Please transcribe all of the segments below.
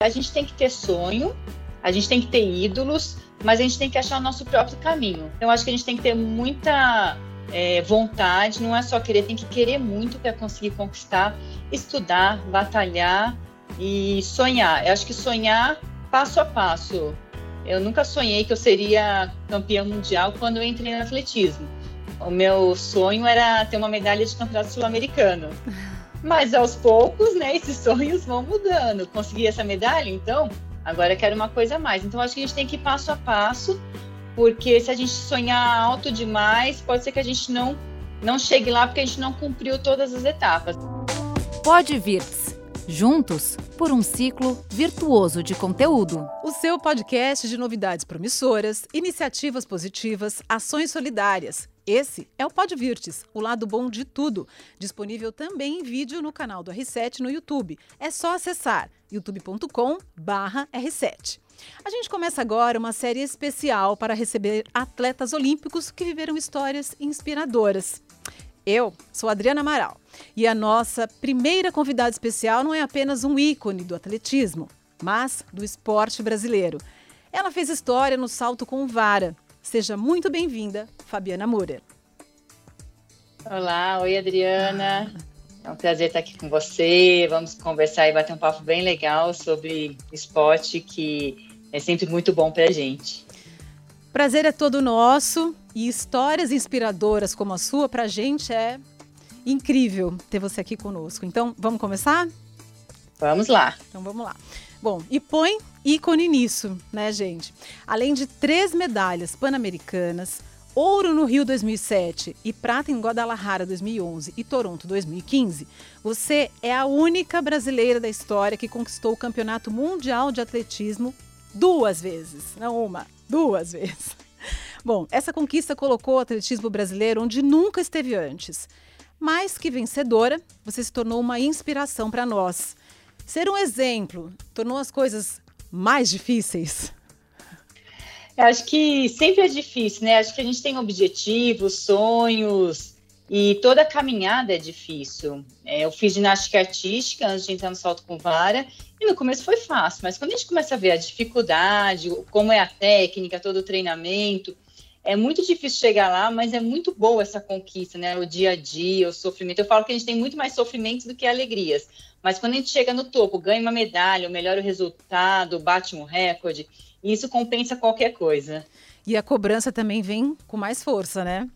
a gente tem que ter sonho, a gente tem que ter ídolos, mas a gente tem que achar o nosso próprio caminho. Então, acho que a gente tem que ter muita é, vontade, não é só querer, tem que querer muito para conseguir conquistar, estudar, batalhar e sonhar. Eu acho que sonhar passo a passo. Eu nunca sonhei que eu seria campeã mundial quando eu entrei no atletismo. O meu sonho era ter uma medalha de campeonato sul-americano. Mas aos poucos, né, esses sonhos vão mudando. Consegui essa medalha, então agora quero uma coisa a mais. Então acho que a gente tem que ir passo a passo, porque se a gente sonhar alto demais, pode ser que a gente não não chegue lá porque a gente não cumpriu todas as etapas. Pode vir juntos por um ciclo virtuoso de conteúdo. O seu podcast de novidades promissoras, iniciativas positivas, ações solidárias. Esse é o Podvirtes, o lado bom de tudo. Disponível também em vídeo no canal do R7 no YouTube. É só acessar youtube.com/r7. A gente começa agora uma série especial para receber atletas olímpicos que viveram histórias inspiradoras. Eu sou Adriana Amaral e a nossa primeira convidada especial não é apenas um ícone do atletismo, mas do esporte brasileiro. Ela fez história no salto com vara. Seja muito bem-vinda, Fabiana Moura. Olá, oi Adriana. É um prazer estar aqui com você. Vamos conversar e bater um papo bem legal sobre esporte que é sempre muito bom para a gente. Prazer é todo nosso e histórias inspiradoras como a sua para a gente é incrível ter você aqui conosco. Então, vamos começar? Vamos lá. Então, vamos lá. Bom, e põe ícone nisso, né, gente? Além de três medalhas pan-americanas, ouro no Rio 2007 e prata em Guadalajara 2011 e Toronto 2015, você é a única brasileira da história que conquistou o Campeonato Mundial de Atletismo duas vezes, não uma, duas vezes. Bom, essa conquista colocou o atletismo brasileiro onde nunca esteve antes. Mais que vencedora, você se tornou uma inspiração para nós. Ser um exemplo tornou as coisas mais difíceis? Eu acho que sempre é difícil, né? Acho que a gente tem objetivos, sonhos, e toda a caminhada é difícil. É, eu fiz ginástica artística antes de entrar no salto com vara, e no começo foi fácil, mas quando a gente começa a ver a dificuldade, como é a técnica, todo o treinamento, é muito difícil chegar lá, mas é muito boa essa conquista, né? O dia a dia, o sofrimento. Eu falo que a gente tem muito mais sofrimentos do que alegrias. Mas quando a gente chega no topo, ganha uma medalha, melhora o resultado, bate um recorde, isso compensa qualquer coisa. E a cobrança também vem com mais força, né?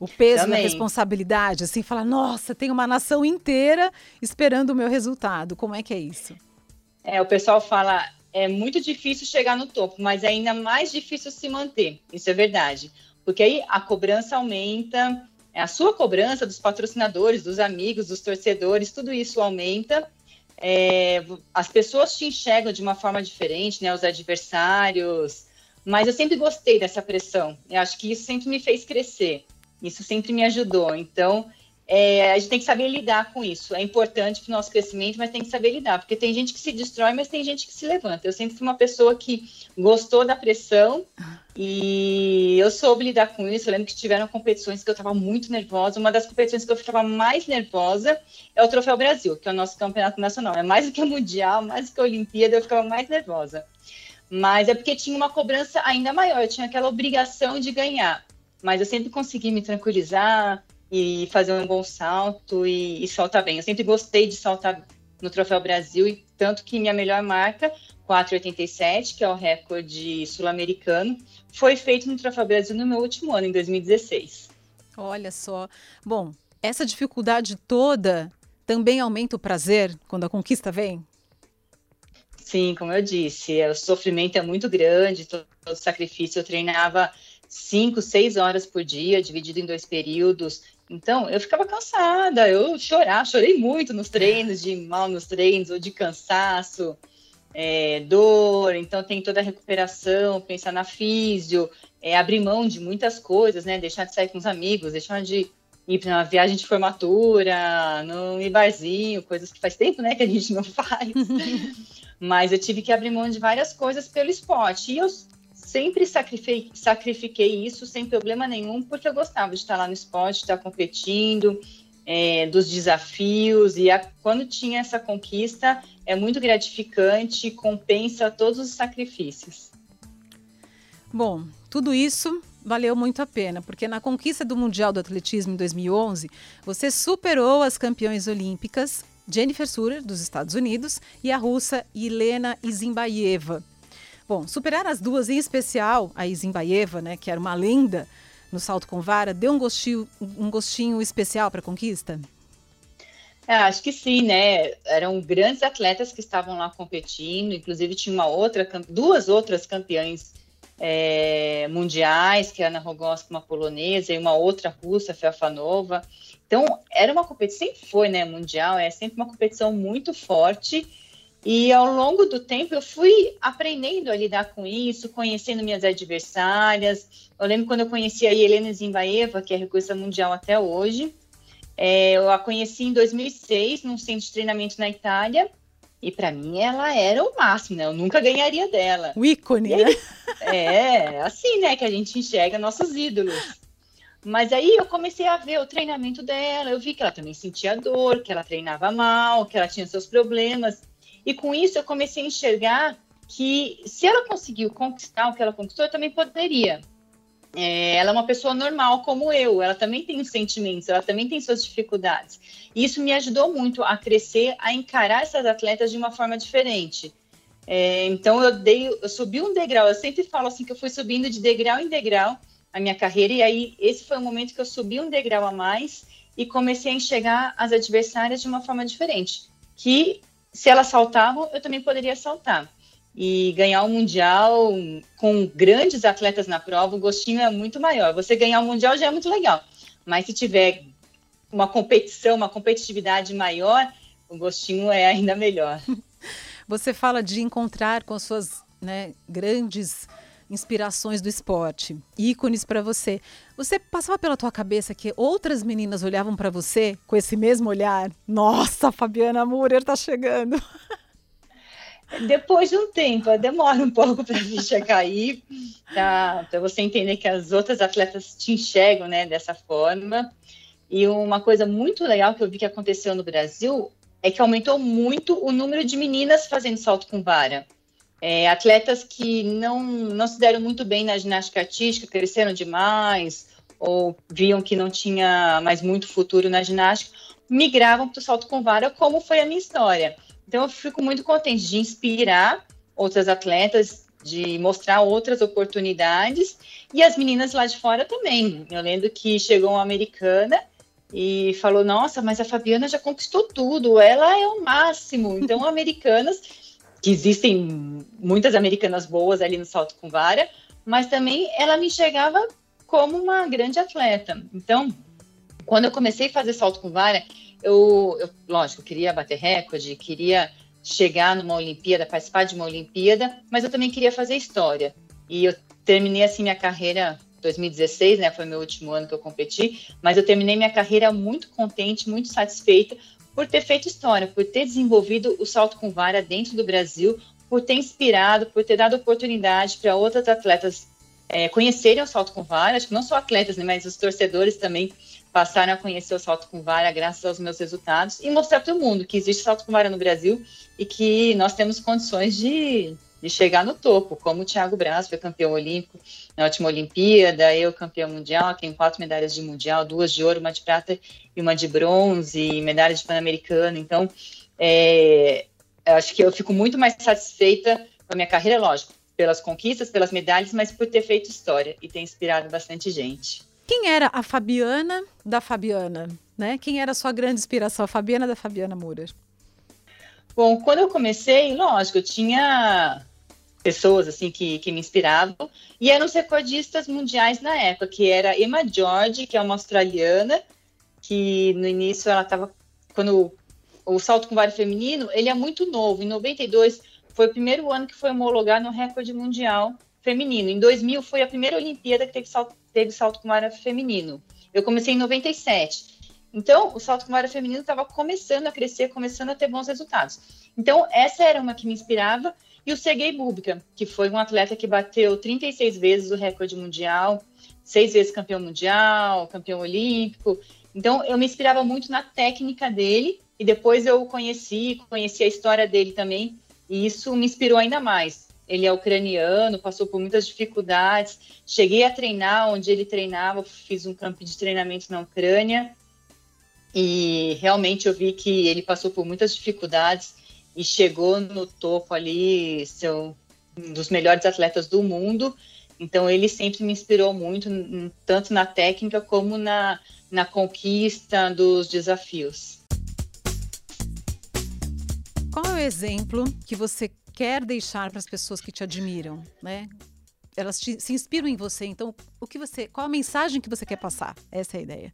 O peso também. da responsabilidade, assim, falar, nossa, tem uma nação inteira esperando o meu resultado. Como é que é isso? É, o pessoal fala, é muito difícil chegar no topo, mas é ainda mais difícil se manter. Isso é verdade. Porque aí a cobrança aumenta, a sua cobrança dos patrocinadores, dos amigos, dos torcedores, tudo isso aumenta. É, as pessoas te enxergam de uma forma diferente, né? Os adversários. Mas eu sempre gostei dessa pressão. Eu acho que isso sempre me fez crescer. Isso sempre me ajudou. Então, é, a gente tem que saber lidar com isso. É importante para o nosso crescimento, mas tem que saber lidar, porque tem gente que se destrói, mas tem gente que se levanta. Eu sempre fui uma pessoa que gostou da pressão e eu soube lidar com isso. Eu lembro que tiveram competições que eu estava muito nervosa. Uma das competições que eu ficava mais nervosa é o Troféu Brasil, que é o nosso campeonato nacional. É mais do que o Mundial, mais do que a Olimpíada, eu ficava mais nervosa. Mas é porque tinha uma cobrança ainda maior, eu tinha aquela obrigação de ganhar. Mas eu sempre consegui me tranquilizar, e fazer um bom salto e, e saltar bem. Eu sempre gostei de saltar no Troféu Brasil, e tanto que minha melhor marca, 4,87, que é o recorde sul-americano, foi feito no Troféu Brasil no meu último ano, em 2016. Olha só. Bom, essa dificuldade toda também aumenta o prazer quando a conquista vem? Sim, como eu disse, o sofrimento é muito grande, todo o sacrifício. Eu treinava cinco, seis horas por dia, dividido em dois períodos. Então, eu ficava cansada, eu chorava, chorei muito nos treinos, de mal nos treinos, ou de cansaço, é, dor. Então, tem toda a recuperação, pensar na físio, é, abrir mão de muitas coisas, né? Deixar de sair com os amigos, deixar de ir para uma viagem de formatura, ir barzinho, coisas que faz tempo, né, que a gente não faz. Mas eu tive que abrir mão de várias coisas pelo esporte. E eu sempre sacrifiquei, sacrifiquei isso sem problema nenhum, porque eu gostava de estar lá no esporte, estar competindo, é, dos desafios, e a, quando tinha essa conquista, é muito gratificante, compensa todos os sacrifícios. Bom, tudo isso valeu muito a pena, porque na conquista do Mundial do Atletismo em 2011, você superou as campeões olímpicas Jennifer Surer, dos Estados Unidos, e a russa Helena Izimbaeva. Bom, superar as duas, em especial a Izimbaeva, né, que era uma lenda no salto com vara, deu um gostinho, um gostinho especial para a conquista? É, acho que sim, né? Eram grandes atletas que estavam lá competindo, inclusive tinha uma outra, duas outras campeãs é, mundiais, que é a Ana Rogoska, uma polonesa, e uma outra russa, Felfanova. Então, era uma competição, sempre foi, né, mundial, é sempre uma competição muito forte, e ao longo do tempo eu fui aprendendo a lidar com isso, conhecendo minhas adversárias. Eu lembro quando eu conheci a Helena Zimbaeva, que é recursa mundial até hoje. É, eu a conheci em 2006, num centro de treinamento na Itália. E para mim ela era o máximo, né? Eu nunca ganharia dela. O ícone, aí, né? É, assim, né, que a gente enxerga nossos ídolos. Mas aí eu comecei a ver o treinamento dela, eu vi que ela também sentia dor, que ela treinava mal, que ela tinha seus problemas. E com isso eu comecei a enxergar que se ela conseguiu conquistar o que ela conquistou, eu também poderia. É, ela é uma pessoa normal como eu, ela também tem os sentimentos, ela também tem suas dificuldades. E isso me ajudou muito a crescer, a encarar essas atletas de uma forma diferente. É, então eu dei, eu subi um degrau. Eu sempre falo assim que eu fui subindo de degrau em degrau a minha carreira e aí esse foi o momento que eu subi um degrau a mais e comecei a enxergar as adversárias de uma forma diferente. Que se elas saltavam, eu também poderia saltar. E ganhar o um mundial com grandes atletas na prova, o gostinho é muito maior. Você ganhar o um mundial já é muito legal, mas se tiver uma competição, uma competitividade maior, o gostinho é ainda melhor. Você fala de encontrar com as suas né, grandes inspirações do esporte, ícones para você. Você passava pela tua cabeça que outras meninas olhavam para você com esse mesmo olhar? Nossa, Fabiana Murer tá chegando. Depois de um tempo, demora um pouco para a ficha cair, tá? para você entender que as outras atletas te enxergam né, dessa forma. E uma coisa muito legal que eu vi que aconteceu no Brasil é que aumentou muito o número de meninas fazendo salto com vara. É, atletas que não, não se deram muito bem na ginástica artística, cresceram demais, ou viam que não tinha mais muito futuro na ginástica, migravam para o salto com vara, como foi a minha história. Então, eu fico muito contente de inspirar outras atletas, de mostrar outras oportunidades, e as meninas lá de fora também. Eu lembro que chegou uma americana e falou: Nossa, mas a Fabiana já conquistou tudo, ela é o máximo. Então, americanas que existem muitas americanas boas ali no salto com vara, mas também ela me enxergava como uma grande atleta. Então, quando eu comecei a fazer salto com vara, eu, eu lógico, queria bater recorde, queria chegar numa Olimpíada, participar de uma Olimpíada, mas eu também queria fazer história. E eu terminei assim minha carreira 2016, né, foi meu último ano que eu competi, mas eu terminei minha carreira muito contente, muito satisfeita, por ter feito história, por ter desenvolvido o salto com vara dentro do Brasil, por ter inspirado, por ter dado oportunidade para outras atletas é, conhecerem o salto com vara. Acho que não só atletas, né, mas os torcedores também passaram a conhecer o salto com vara graças aos meus resultados e mostrar para o mundo que existe salto com vara no Brasil e que nós temos condições de de chegar no topo, como o Thiago Braz foi campeão olímpico na última Olimpíada, eu campeão mundial, tenho quatro medalhas de mundial, duas de ouro, uma de prata e uma de bronze, medalha de Pan-Americano. Então, é, acho que eu fico muito mais satisfeita com a minha carreira, lógico, pelas conquistas, pelas medalhas, mas por ter feito história e ter inspirado bastante gente. Quem era a Fabiana da Fabiana? Né? Quem era a sua grande inspiração, a Fabiana da Fabiana Murer? Bom, quando eu comecei, lógico, eu tinha pessoas assim que, que me inspiravam e eram os recordistas mundiais na época, que era Emma George, que é uma australiana, que no início ela estava quando o salto com vara feminino, ele é muito novo. Em 92 foi o primeiro ano que foi homologado no recorde mundial feminino. Em 2000 foi a primeira Olimpíada que teve salto, teve salto com vara feminino. Eu comecei em 97. Então, o salto com vara feminino estava começando a crescer, começando a ter bons resultados. Então, essa era uma que me inspirava e o Sergei Bubka, que foi um atleta que bateu 36 vezes o recorde mundial, seis vezes campeão mundial, campeão olímpico. Então, eu me inspirava muito na técnica dele e depois eu conheci, conheci a história dele também, e isso me inspirou ainda mais. Ele é ucraniano, passou por muitas dificuldades. Cheguei a treinar onde ele treinava, fiz um campo de treinamento na Ucrânia e realmente eu vi que ele passou por muitas dificuldades e chegou no topo ali, ser um dos melhores atletas do mundo. Então ele sempre me inspirou muito, tanto na técnica como na, na conquista dos desafios. Qual é o exemplo que você quer deixar para as pessoas que te admiram, né? Elas te, se inspiram em você, então o que você, qual a mensagem que você quer passar? Essa é a ideia.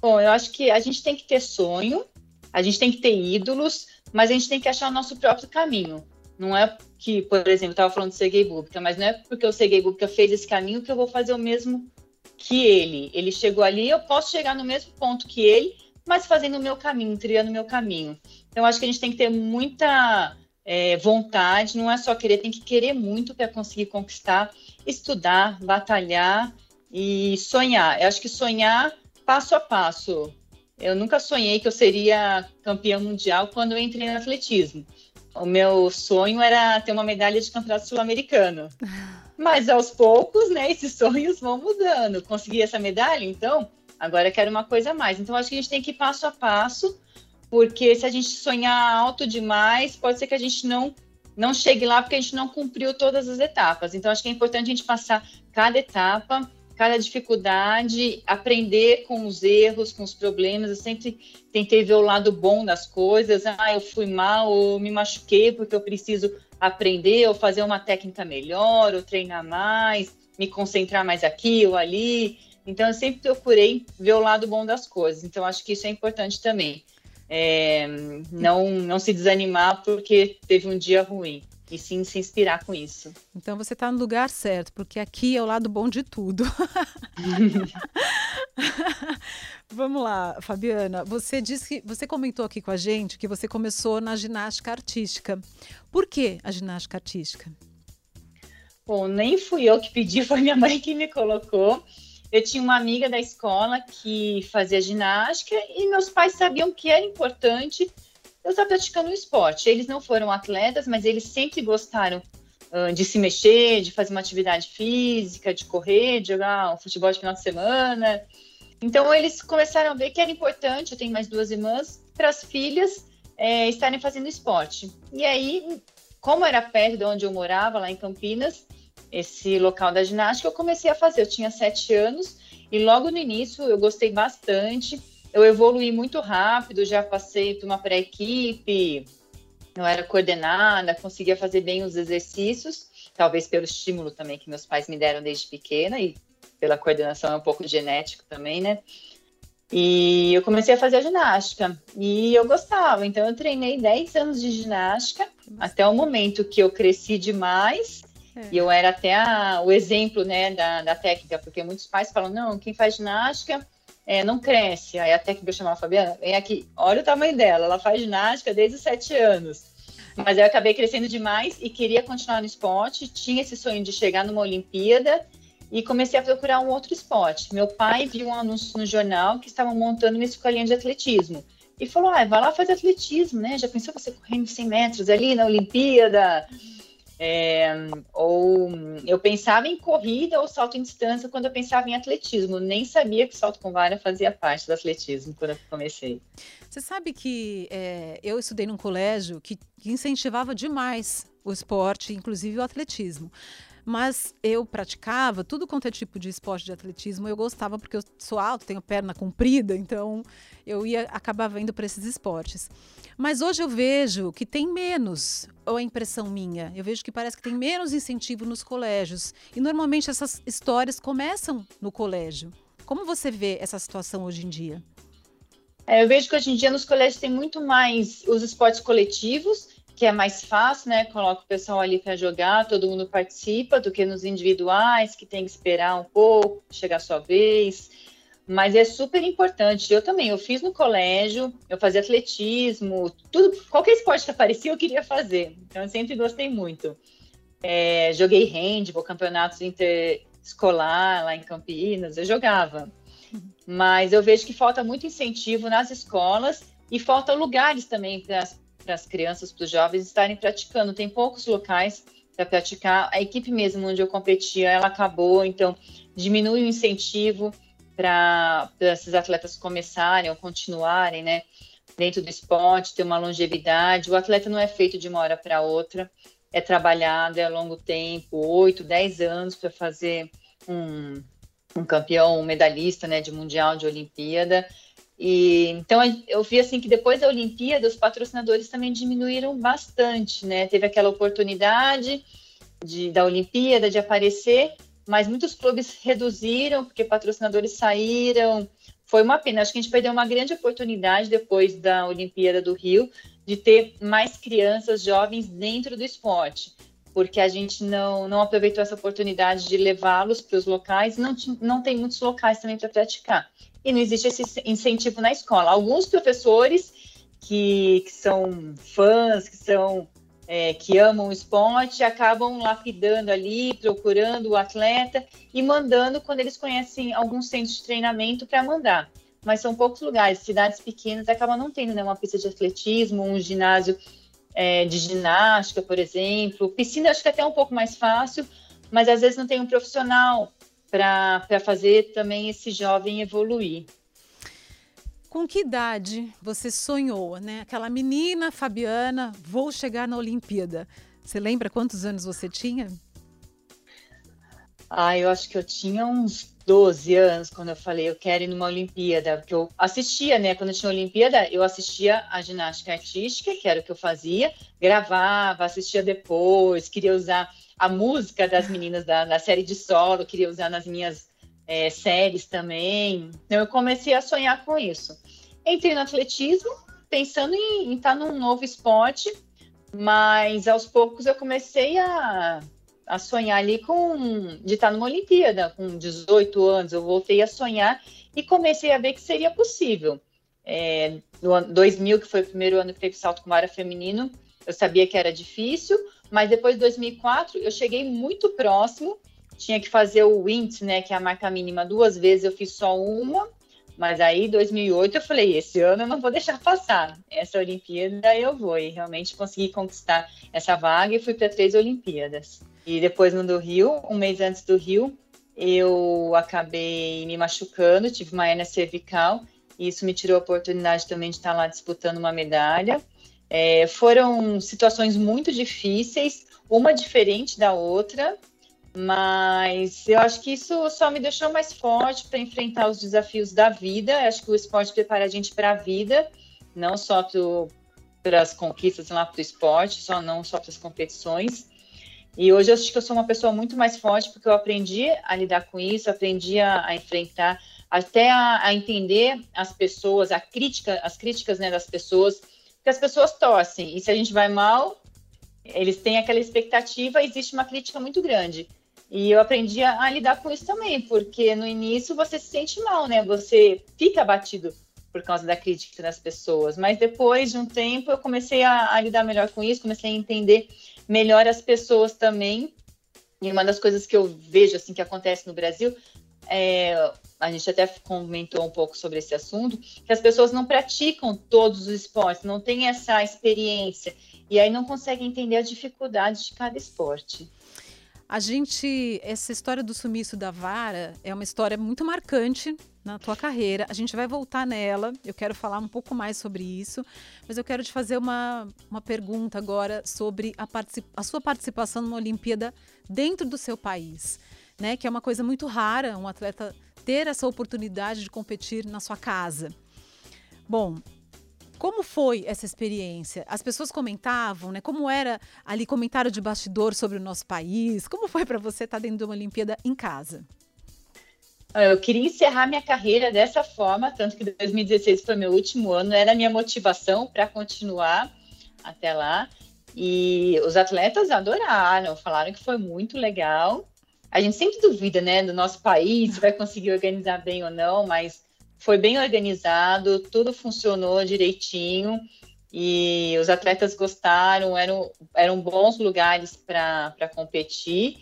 Bom, eu acho que a gente tem que ter sonho, a gente tem que ter ídolos, mas a gente tem que achar o nosso próprio caminho. Não é que, por exemplo, eu estava falando do Sergei Bubka, mas não é porque o Sergei Bubka fez esse caminho que eu vou fazer o mesmo que ele. Ele chegou ali, eu posso chegar no mesmo ponto que ele, mas fazendo o meu caminho, trilhando o meu caminho. Então, acho que a gente tem que ter muita é, vontade, não é só querer, tem que querer muito para conseguir conquistar, estudar, batalhar e sonhar. Eu acho que sonhar passo a passo. Eu nunca sonhei que eu seria campeã mundial quando eu entrei no atletismo. O meu sonho era ter uma medalha de campeonato sul-americano. Mas aos poucos, né, esses sonhos vão mudando. Consegui essa medalha, então, agora quero uma coisa a mais. Então, acho que a gente tem que ir passo a passo, porque se a gente sonhar alto demais, pode ser que a gente não não chegue lá porque a gente não cumpriu todas as etapas. Então, acho que é importante a gente passar cada etapa cada dificuldade, aprender com os erros, com os problemas. Eu sempre tentei ver o lado bom das coisas. Ah, eu fui mal, ou me machuquei porque eu preciso aprender, ou fazer uma técnica melhor, ou treinar mais, me concentrar mais aqui ou ali. Então, eu sempre procurei ver o lado bom das coisas. Então, acho que isso é importante também. É, não, não se desanimar porque teve um dia ruim e sim se inspirar com isso. Então você está no lugar certo, porque aqui é o lado bom de tudo. Vamos lá, Fabiana. Você disse que você comentou aqui com a gente que você começou na ginástica artística. Por que a ginástica artística? Bom, nem fui eu que pedi, foi minha mãe que me colocou. Eu tinha uma amiga da escola que fazia ginástica e meus pais sabiam que era importante eu estava praticando um esporte. Eles não foram atletas, mas eles sempre gostaram uh, de se mexer, de fazer uma atividade física, de correr, de jogar um futebol de final de semana. Então eles começaram a ver que era importante. Eu tenho mais duas irmãs para as filhas é, estarem fazendo esporte. E aí, como era perto de onde eu morava, lá em Campinas, esse local da ginástica, eu comecei a fazer. Eu tinha sete anos e logo no início eu gostei bastante eu evolui muito rápido, já passei por uma pré-equipe, eu era coordenada, conseguia fazer bem os exercícios, talvez pelo estímulo também que meus pais me deram desde pequena e pela coordenação é um pouco genético também, né? E eu comecei a fazer a ginástica e eu gostava, então eu treinei 10 anos de ginástica até o momento que eu cresci demais é. e eu era até a, o exemplo né, da, da técnica, porque muitos pais falam: não, quem faz ginástica é, não cresce. Aí a técnica chamava a Fabiana, vem aqui, olha o tamanho dela, ela faz ginástica desde os sete anos. Mas eu acabei crescendo demais e queria continuar no esporte, tinha esse sonho de chegar numa Olimpíada e comecei a procurar um outro esporte. Meu pai viu um anúncio no jornal que estavam montando uma escolinha de atletismo. E falou, ah, vai lá fazer atletismo, né? Já pensou você correndo 100 metros ali na Olimpíada? É, ou eu pensava em corrida ou salto em distância quando eu pensava em atletismo. Nem sabia que salto com vara fazia parte do atletismo quando eu comecei. Você sabe que é, eu estudei num colégio que incentivava demais o esporte, inclusive o atletismo. Mas eu praticava tudo quanto é tipo de esporte de atletismo, eu gostava porque eu sou alto, tenho perna comprida, então eu ia acabava indo para esses esportes. Mas hoje eu vejo que tem menos, ou é impressão minha, eu vejo que parece que tem menos incentivo nos colégios. E normalmente essas histórias começam no colégio. Como você vê essa situação hoje em dia? É, eu vejo que hoje em dia nos colégios tem muito mais os esportes coletivos que é mais fácil, né? Coloca o pessoal ali para jogar, todo mundo participa, do que nos individuais, que tem que esperar um pouco, chegar a sua vez. Mas é super importante. Eu também, eu fiz no colégio, eu fazia atletismo, tudo, qualquer esporte que aparecia eu queria fazer. Então eu sempre gostei muito. É, joguei handball, campeonatos interescolar lá em Campinas, eu jogava. Mas eu vejo que falta muito incentivo nas escolas e falta lugares também para as crianças, para os jovens estarem praticando. Tem poucos locais para praticar. A equipe mesmo onde eu competia, ela acabou, então diminui o incentivo para esses atletas começarem ou continuarem, né? Dentro do esporte, ter uma longevidade. O atleta não é feito de uma hora para outra, é trabalhado, é a longo tempo, oito, dez anos para fazer um, um campeão, um medalhista, né, de mundial, de Olimpíada. E então eu vi assim que depois da Olimpíada os patrocinadores também diminuíram bastante, né? Teve aquela oportunidade de, da Olimpíada de aparecer, mas muitos clubes reduziram porque patrocinadores saíram. Foi uma pena. Acho que a gente perdeu uma grande oportunidade depois da Olimpíada do Rio de ter mais crianças jovens dentro do esporte, porque a gente não, não aproveitou essa oportunidade de levá-los para os locais. Não, não tem muitos locais também para praticar e não existe esse incentivo na escola. Alguns professores que, que são fãs, que são é, que amam o esporte, acabam lapidando ali, procurando o atleta e mandando quando eles conhecem algum centro de treinamento para mandar. Mas são poucos lugares, cidades pequenas acabam não tendo né, uma pista de atletismo, um ginásio é, de ginástica, por exemplo. Piscina acho que é até um pouco mais fácil, mas às vezes não tem um profissional para fazer também esse jovem evoluir. Com que idade você sonhou, né? Aquela menina Fabiana, vou chegar na Olimpíada. Você lembra quantos anos você tinha? Ah, eu acho que eu tinha uns 12 anos quando eu falei eu quero ir numa Olimpíada, porque eu assistia, né? Quando tinha Olimpíada, eu assistia a ginástica artística, que era o que eu fazia, gravava, assistia depois, queria usar a música das meninas da, da série de solo, queria usar nas minhas é, séries também. Então eu comecei a sonhar com isso. Entrei no atletismo, pensando em, estar num novo esporte, mas aos poucos eu comecei a, a sonhar ali com de estar numa Olimpíada, com 18 anos, eu voltei a sonhar e comecei a ver que seria possível. É, no ano 2000, que foi o primeiro ano que teve salto com vara feminino, eu sabia que era difícil, mas depois de 2004 eu cheguei muito próximo. Tinha que fazer o WINT, né, que é a marca mínima, duas vezes. Eu fiz só uma, mas aí 2008 eu falei: esse ano eu não vou deixar passar. Essa Olimpíada eu vou. E realmente consegui conquistar essa vaga e fui para três Olimpíadas. E depois no do Rio, um mês antes do Rio, eu acabei me machucando, tive uma hernia cervical. E isso me tirou a oportunidade também de estar lá disputando uma medalha. É, foram situações muito difíceis, uma diferente da outra, mas eu acho que isso só me deixou mais forte para enfrentar os desafios da vida. Eu acho que o esporte prepara a gente para a vida, não só para as conquistas lá para o esporte, só não só para as competições. E hoje eu acho que eu sou uma pessoa muito mais forte porque eu aprendi a lidar com isso, aprendi a, a enfrentar, até a, a, entender as pessoas, a crítica, as críticas né, das pessoas que as pessoas torcem. E se a gente vai mal, eles têm aquela expectativa, existe uma crítica muito grande. E eu aprendi a, a, lidar com isso também, porque no início você se sente mal, né? Você fica abatido por causa da crítica das pessoas. Mas depois de um tempo eu comecei a, a lidar melhor com isso, comecei a entender melhor as pessoas também. E uma das coisas que eu vejo assim que acontece no Brasil é, a gente até comentou um pouco sobre esse assunto, que as pessoas não praticam todos os esportes, não têm essa experiência, e aí não conseguem entender as dificuldades de cada esporte. A gente, essa história do sumiço da vara é uma história muito marcante na tua carreira. A gente vai voltar nela, eu quero falar um pouco mais sobre isso, mas eu quero te fazer uma, uma pergunta agora sobre a, a sua participação numa Olimpíada dentro do seu país, né? Que é uma coisa muito rara, um atleta ter essa oportunidade de competir na sua casa. Bom, como foi essa experiência? As pessoas comentavam, né? Como era ali comentário de bastidor sobre o nosso país? Como foi para você estar dentro de uma Olimpíada em casa? Eu queria encerrar minha carreira dessa forma, tanto que 2016 foi meu último ano, era minha motivação para continuar até lá. E os atletas adoraram, falaram que foi muito legal a gente sempre duvida, né, do nosso país, se vai conseguir organizar bem ou não, mas foi bem organizado, tudo funcionou direitinho e os atletas gostaram, eram, eram bons lugares para competir.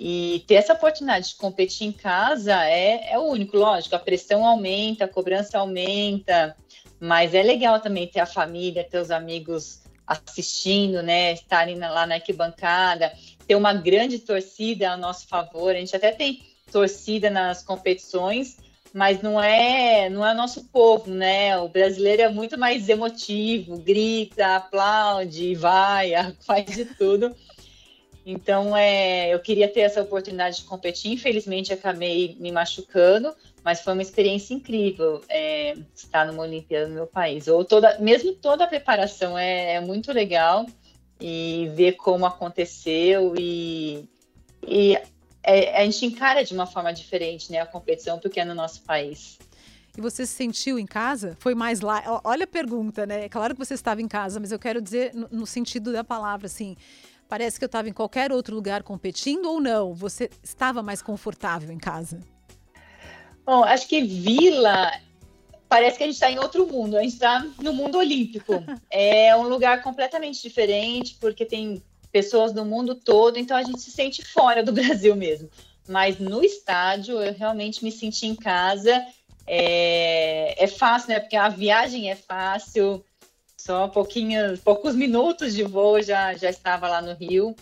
E ter essa oportunidade de competir em casa é, é o único, lógico, a pressão aumenta, a cobrança aumenta, mas é legal também ter a família, ter os amigos assistindo, né, estarem lá na arquibancada, ter uma grande torcida a nosso favor. A gente até tem torcida nas competições, mas não é não é nosso povo, né? O brasileiro é muito mais emotivo, grita, aplaude, vai, faz de tudo. Então, é, eu queria ter essa oportunidade de competir. Infelizmente, acabei me machucando, mas foi uma experiência incrível é, estar numa Olimpíada no meu país. Ou toda, mesmo toda a preparação é, é muito legal e ver como aconteceu e, e é, a gente encara de uma forma diferente né, a competição porque é no nosso país. E você se sentiu em casa? Foi mais lá? Olha a pergunta, né? É claro que você estava em casa, mas eu quero dizer no, no sentido da palavra, assim. Parece que eu estava em qualquer outro lugar competindo ou não? Você estava mais confortável em casa? Bom, acho que Vila parece que a gente está em outro mundo. A gente está no mundo olímpico. É um lugar completamente diferente porque tem pessoas do mundo todo, então a gente se sente fora do Brasil mesmo. Mas no estádio eu realmente me senti em casa. É, é fácil, né? Porque a viagem é fácil, só pouquinhos, poucos minutos de voo já, já estava lá no Rio.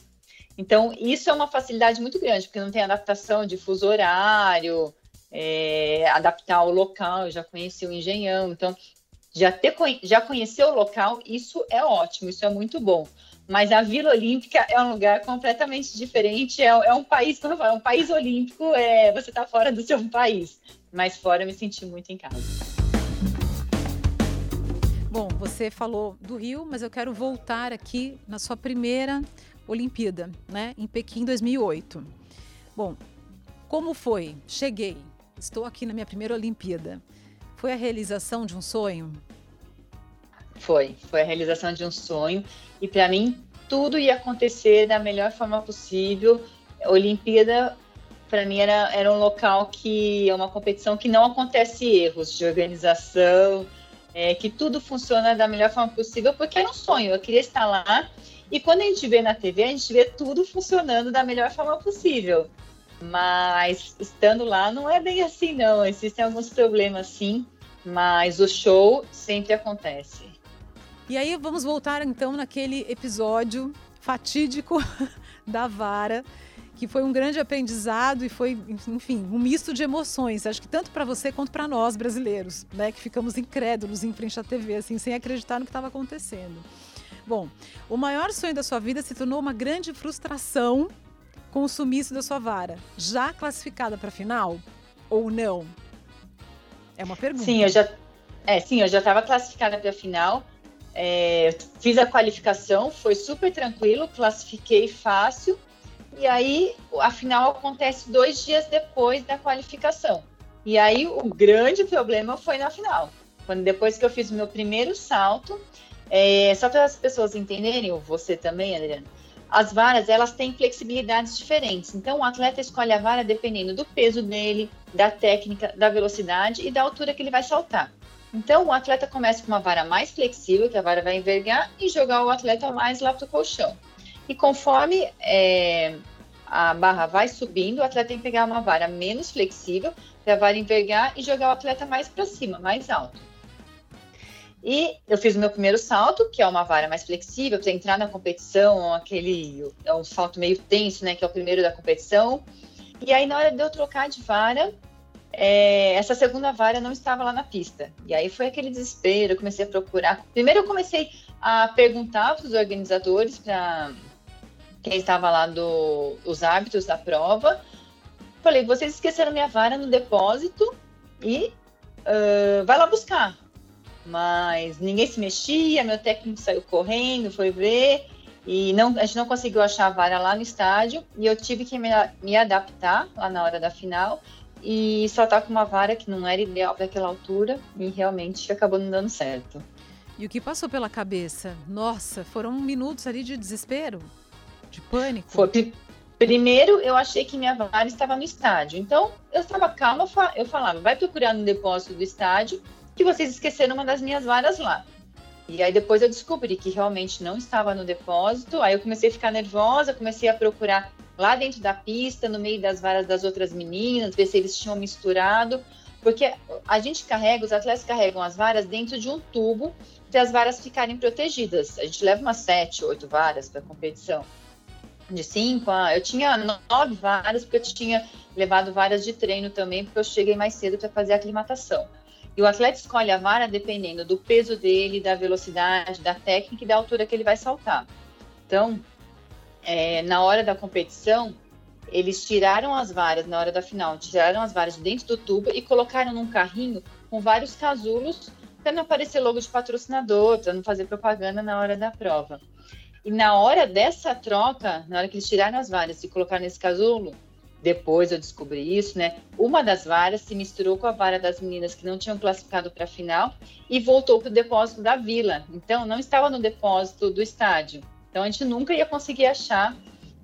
Então, isso é uma facilidade muito grande, porque não tem adaptação de fuso horário, é, adaptar o local, eu já conheci o engenhão, então já, ter, já conhecer o local, isso é ótimo, isso é muito bom. Mas a Vila Olímpica é um lugar completamente diferente. É, é um país, é um país olímpico. É, você está fora do seu país, mas fora eu me senti muito em casa. Bom, você falou do Rio, mas eu quero voltar aqui na sua primeira Olimpíada, né, em Pequim 2008. Bom, como foi? Cheguei, estou aqui na minha primeira Olimpíada. Foi a realização de um sonho? Foi, foi a realização de um sonho e para mim tudo ia acontecer da melhor forma possível. Olimpíada para mim era, era um local que é uma competição que não acontece erros de organização, é, que tudo funciona da melhor forma possível, porque era um sonho, eu queria estar lá. E quando a gente vê na TV, a gente vê tudo funcionando da melhor forma possível. Mas estando lá não é bem assim, não. Existem alguns problemas, sim, mas o show sempre acontece. E aí vamos voltar então naquele episódio fatídico da vara, que foi um grande aprendizado e foi, enfim, um misto de emoções. Acho que tanto para você quanto para nós brasileiros, né, que ficamos incrédulos em frente à TV, assim, sem acreditar no que estava acontecendo. Bom, o maior sonho da sua vida se tornou uma grande frustração com o sumiço da sua vara. Já classificada para a final ou não? É uma pergunta. Sim, eu já, é, sim, eu já estava classificada para a final é, fiz a qualificação, foi super tranquilo, classifiquei fácil. E aí, a final acontece dois dias depois da qualificação. E aí, o grande problema foi na final. Quando depois que eu fiz o meu primeiro salto, é, só para as pessoas entenderem, você também, Adriana, as varas elas têm flexibilidades diferentes. Então, o atleta escolhe a vara dependendo do peso dele, da técnica, da velocidade e da altura que ele vai saltar. Então, o atleta começa com uma vara mais flexível, que a vara vai envergar, e jogar o atleta mais lá para o colchão. E conforme é, a barra vai subindo, o atleta tem que pegar uma vara menos flexível, para a vara envergar e jogar o atleta mais para cima, mais alto. E eu fiz o meu primeiro salto, que é uma vara mais flexível, para entrar na competição, aquele é um salto meio tenso, né, que é o primeiro da competição. E aí, na hora de eu trocar de vara, é, essa segunda vara não estava lá na pista. E aí foi aquele desespero, eu comecei a procurar. Primeiro eu comecei a perguntar para os organizadores, para quem estava lá do, os hábitos da prova. Falei, vocês esqueceram minha vara no depósito e uh, vai lá buscar. Mas ninguém se mexia, meu técnico saiu correndo, foi ver, e não, a gente não conseguiu achar a vara lá no estádio, e eu tive que me, me adaptar lá na hora da final e só tá com uma vara que não era ideal para aquela altura e realmente acabou não dando certo. E o que passou pela cabeça? Nossa, foram minutos ali de desespero, de pânico. Foi, primeiro eu achei que minha vara estava no estádio, então eu estava calma, eu falava, vai procurar no depósito do estádio que vocês esqueceram uma das minhas varas lá. E aí depois eu descobri que realmente não estava no depósito, aí eu comecei a ficar nervosa, comecei a procurar lá dentro da pista, no meio das varas das outras meninas, ver se eles tinham misturado, porque a gente carrega, os atletas carregam as varas dentro de um tubo para as varas ficarem protegidas. A gente leva umas sete, oito varas para a competição. De cinco, ah, eu tinha nove varas, porque eu tinha levado varas de treino também, porque eu cheguei mais cedo para fazer a aclimatação. E o atleta escolhe a vara dependendo do peso dele, da velocidade, da técnica e da altura que ele vai saltar. Então, é, na hora da competição, eles tiraram as varas na hora da final, tiraram as varas de dentro do tubo e colocaram num carrinho com vários casulos para não aparecer logo de patrocinador, para não fazer propaganda na hora da prova. E na hora dessa troca, na hora que eles tiraram as varas e colocaram nesse casulo, depois eu descobri isso, né? Uma das varas se misturou com a vara das meninas que não tinham classificado para a final e voltou para o depósito da vila. Então, não estava no depósito do estádio. Então, a gente nunca ia conseguir achar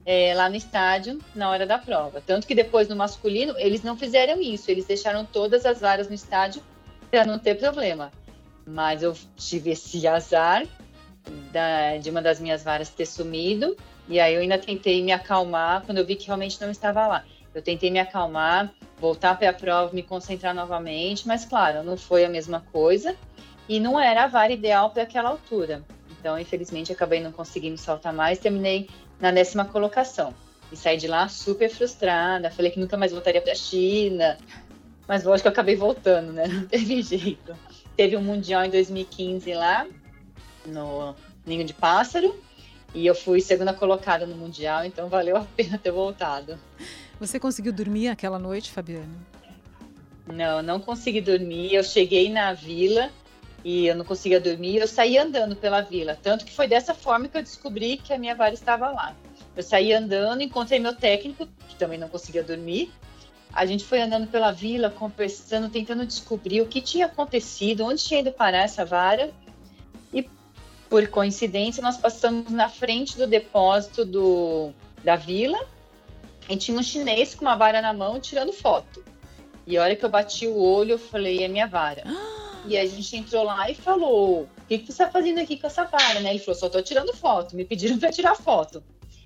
é, lá no estádio na hora da prova. Tanto que depois no masculino, eles não fizeram isso. Eles deixaram todas as varas no estádio para não ter problema. Mas eu tive esse azar da, de uma das minhas varas ter sumido e aí eu ainda tentei me acalmar quando eu vi que realmente não estava lá. Eu tentei me acalmar, voltar para a prova, me concentrar novamente, mas claro, não foi a mesma coisa e não era a vara ideal para aquela altura. Então, infelizmente, acabei não conseguindo saltar mais, terminei na décima colocação. E saí de lá super frustrada, falei que nunca mais voltaria para a China, mas lógico que eu acabei voltando, né? Não teve jeito. Teve um Mundial em 2015 lá, no Ninho de Pássaro, e eu fui segunda colocada no Mundial, então valeu a pena ter voltado. Você conseguiu dormir aquela noite, Fabiana? Não, não consegui dormir. Eu cheguei na vila e eu não conseguia dormir. Eu saí andando pela vila, tanto que foi dessa forma que eu descobri que a minha vara estava lá. Eu saí andando, encontrei meu técnico, que também não conseguia dormir. A gente foi andando pela vila, conversando, tentando descobrir o que tinha acontecido, onde tinha ido parar essa vara por coincidência, nós passamos na frente do depósito do, da vila e tinha um chinês com uma vara na mão tirando foto. E a hora que eu bati o olho, eu falei, é minha vara. E a gente entrou lá e falou, o que, que você está fazendo aqui com essa vara? Né? Ele falou, só estou tirando foto. Me pediram para tirar foto.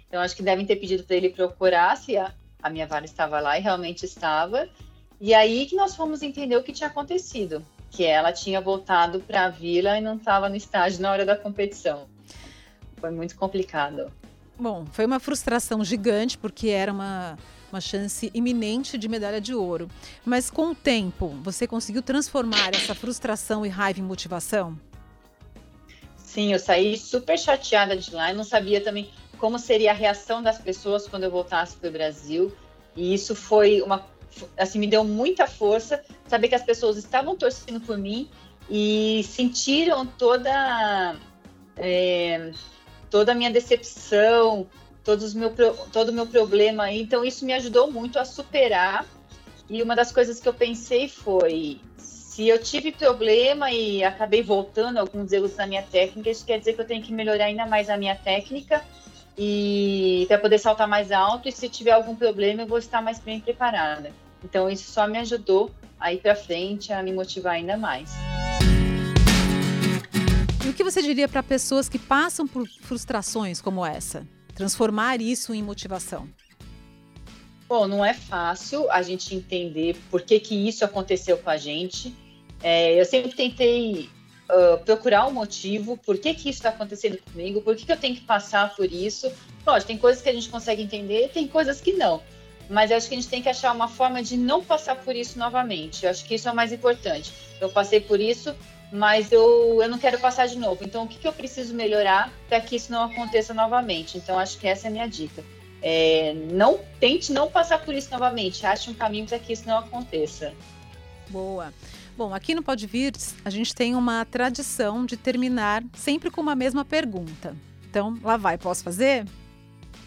Então, acho que devem ter pedido para ele procurar se a, a minha vara estava lá e realmente estava. E aí que nós fomos entender o que tinha acontecido que ela tinha voltado para a vila e não estava no estágio na hora da competição. Foi muito complicado. Bom, foi uma frustração gigante porque era uma, uma chance iminente de medalha de ouro. Mas com o tempo, você conseguiu transformar essa frustração e raiva em motivação? Sim, eu saí super chateada de lá e não sabia também como seria a reação das pessoas quando eu voltasse para o Brasil. E isso foi uma assim, me deu muita força saber que as pessoas estavam torcendo por mim e sentiram toda é, toda a minha decepção, todos meu, todo o meu problema. Então, isso me ajudou muito a superar. E uma das coisas que eu pensei foi: se eu tive problema e acabei voltando alguns erros na minha técnica, isso quer dizer que eu tenho que melhorar ainda mais a minha técnica e para poder saltar mais alto e se tiver algum problema eu vou estar mais bem preparada. Então isso só me ajudou a ir para frente, a me motivar ainda mais. E o que você diria para pessoas que passam por frustrações como essa? Transformar isso em motivação? Bom, não é fácil a gente entender por que, que isso aconteceu com a gente. É, eu sempre tentei uh, procurar um motivo, por que, que isso está acontecendo comigo, por que, que eu tenho que passar por isso. Lógico, tem coisas que a gente consegue entender, tem coisas que não. Mas eu acho que a gente tem que achar uma forma de não passar por isso novamente. Eu acho que isso é o mais importante. Eu passei por isso, mas eu, eu não quero passar de novo. Então, o que, que eu preciso melhorar para que isso não aconteça novamente? Então, acho que essa é a minha dica. É, não tente não passar por isso novamente. Ache um caminho para que isso não aconteça. Boa. Bom, aqui no Pode Vir, a gente tem uma tradição de terminar sempre com uma mesma pergunta. Então, lá vai, posso fazer?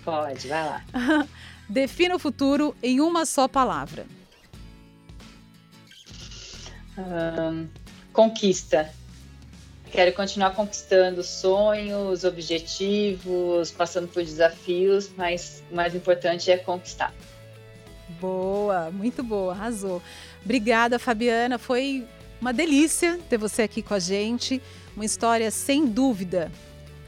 Pode, vai lá. Defina o futuro em uma só palavra. Um, conquista. Quero continuar conquistando sonhos, objetivos, passando por desafios, mas o mais importante é conquistar. Boa, muito boa, arrasou. Obrigada, Fabiana. Foi uma delícia ter você aqui com a gente. Uma história sem dúvida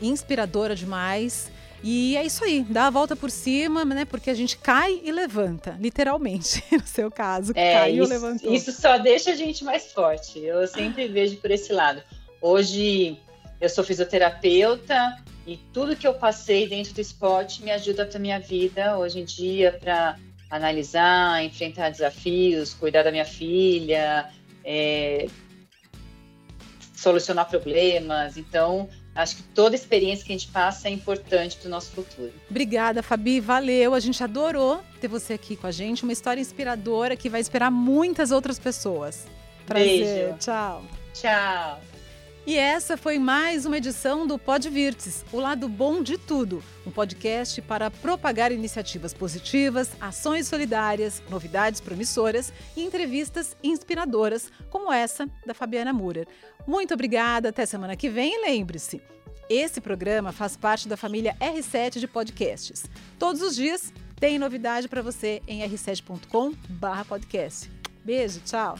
inspiradora demais. E é isso aí, dá a volta por cima, né? Porque a gente cai e levanta, literalmente, no seu caso, é, caiu isso, levantou. Isso só deixa a gente mais forte. Eu sempre vejo por esse lado. Hoje eu sou fisioterapeuta e tudo que eu passei dentro do esporte me ajuda para minha vida hoje em dia para analisar, enfrentar desafios, cuidar da minha filha, é, solucionar problemas. Então, acho que toda experiência que a gente passa é importante para o nosso futuro. Obrigada, Fabi. Valeu. A gente adorou ter você aqui com a gente. Uma história inspiradora que vai inspirar muitas outras pessoas. Prazer. Beijo. Tchau. Tchau. E essa foi mais uma edição do Pod Virtus, o lado bom de tudo, um podcast para propagar iniciativas positivas, ações solidárias, novidades promissoras e entrevistas inspiradoras, como essa da Fabiana Murer. Muito obrigada, até semana que vem e lembre-se, esse programa faz parte da família R7 de podcasts. Todos os dias tem novidade para você em r7.com/podcast. Beijo, tchau.